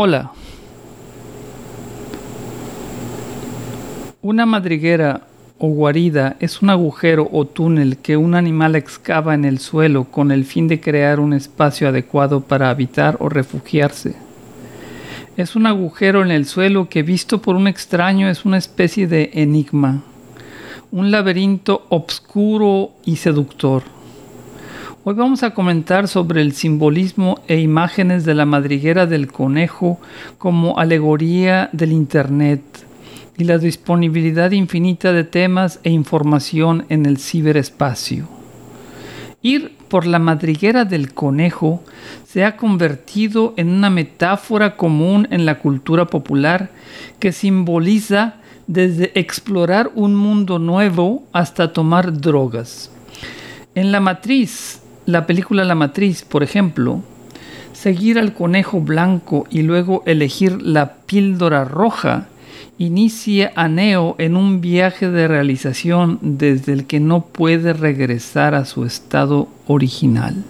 Hola. Una madriguera o guarida es un agujero o túnel que un animal excava en el suelo con el fin de crear un espacio adecuado para habitar o refugiarse. Es un agujero en el suelo que visto por un extraño es una especie de enigma, un laberinto obscuro y seductor. Hoy vamos a comentar sobre el simbolismo e imágenes de la madriguera del conejo como alegoría del Internet y la disponibilidad infinita de temas e información en el ciberespacio. Ir por la madriguera del conejo se ha convertido en una metáfora común en la cultura popular que simboliza desde explorar un mundo nuevo hasta tomar drogas. En la matriz la película La Matriz, por ejemplo, seguir al conejo blanco y luego elegir la píldora roja inicia a Neo en un viaje de realización desde el que no puede regresar a su estado original.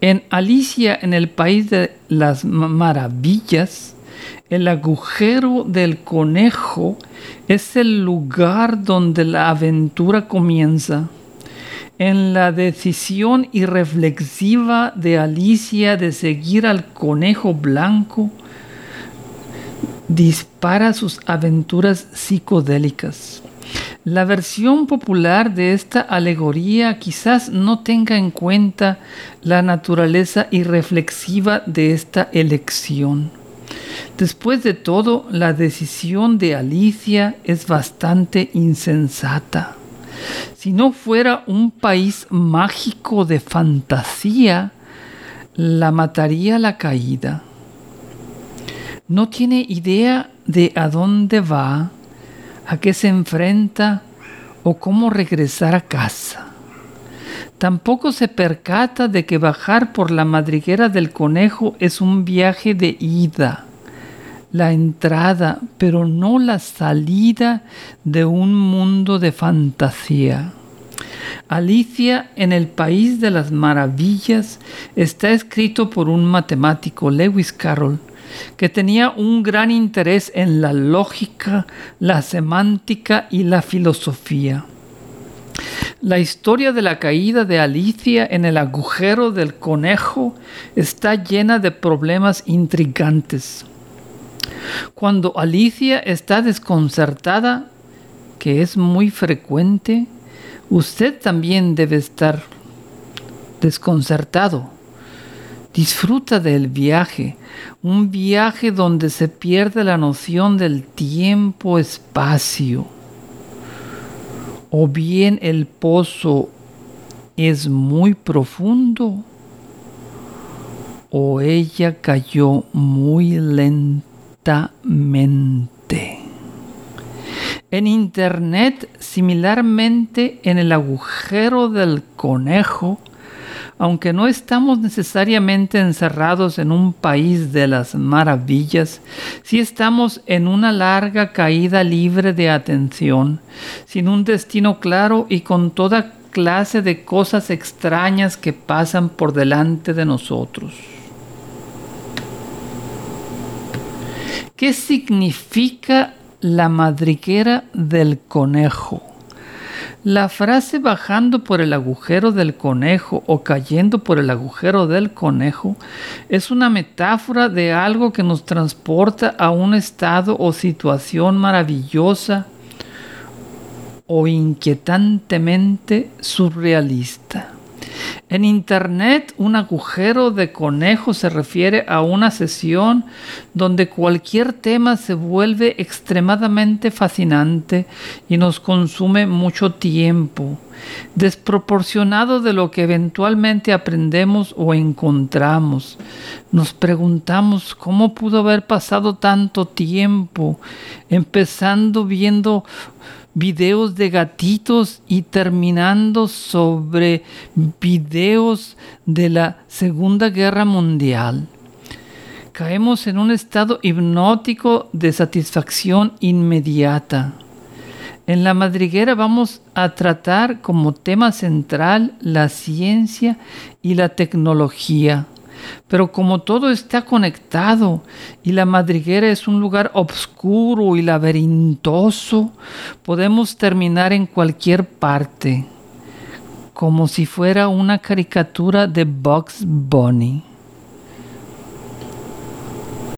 En Alicia en el País de las Maravillas, el agujero del conejo es el lugar donde la aventura comienza en la decisión irreflexiva de Alicia de seguir al conejo blanco, dispara sus aventuras psicodélicas. La versión popular de esta alegoría quizás no tenga en cuenta la naturaleza irreflexiva de esta elección. Después de todo, la decisión de Alicia es bastante insensata. Si no fuera un país mágico de fantasía, la mataría la caída. No tiene idea de a dónde va, a qué se enfrenta o cómo regresar a casa. Tampoco se percata de que bajar por la madriguera del conejo es un viaje de ida la entrada, pero no la salida de un mundo de fantasía. Alicia en el País de las Maravillas está escrito por un matemático, Lewis Carroll, que tenía un gran interés en la lógica, la semántica y la filosofía. La historia de la caída de Alicia en el agujero del conejo está llena de problemas intrigantes. Cuando Alicia está desconcertada, que es muy frecuente, usted también debe estar desconcertado. Disfruta del viaje, un viaje donde se pierde la noción del tiempo-espacio. O bien el pozo es muy profundo o ella cayó muy lento en Internet, similarmente en el agujero del conejo, aunque no estamos necesariamente encerrados en un país de las maravillas, sí estamos en una larga caída libre de atención, sin un destino claro y con toda clase de cosas extrañas que pasan por delante de nosotros. ¿Qué significa la madriguera del conejo? La frase bajando por el agujero del conejo o cayendo por el agujero del conejo es una metáfora de algo que nos transporta a un estado o situación maravillosa o inquietantemente surrealista. En Internet, un agujero de conejo se refiere a una sesión donde cualquier tema se vuelve extremadamente fascinante y nos consume mucho tiempo, desproporcionado de lo que eventualmente aprendemos o encontramos. Nos preguntamos cómo pudo haber pasado tanto tiempo, empezando viendo videos de gatitos y terminando sobre videos de la Segunda Guerra Mundial. Caemos en un estado hipnótico de satisfacción inmediata. En la madriguera vamos a tratar como tema central la ciencia y la tecnología, Pero como todo está conectado y la madriguera es un lugar oscuro y laberintoso, podemos terminar en cualquier parte, como si fuera una caricatura de Bugs Bunny.